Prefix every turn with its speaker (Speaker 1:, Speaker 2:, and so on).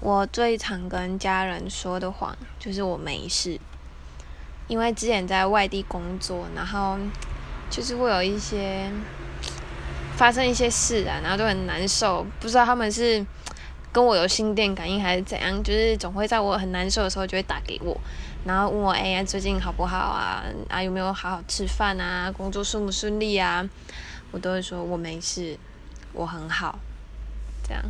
Speaker 1: 我最常跟家人说的谎就是我没事，因为之前在外地工作，然后就是会有一些发生一些事啊，然后都很难受，不知道他们是跟我有心电感应还是怎样，就是总会在我很难受的时候就会打给我，然后问我，哎呀，最近好不好啊？啊，有没有好好吃饭啊？工作顺不顺利啊？我都会说我没事，我很好。这样。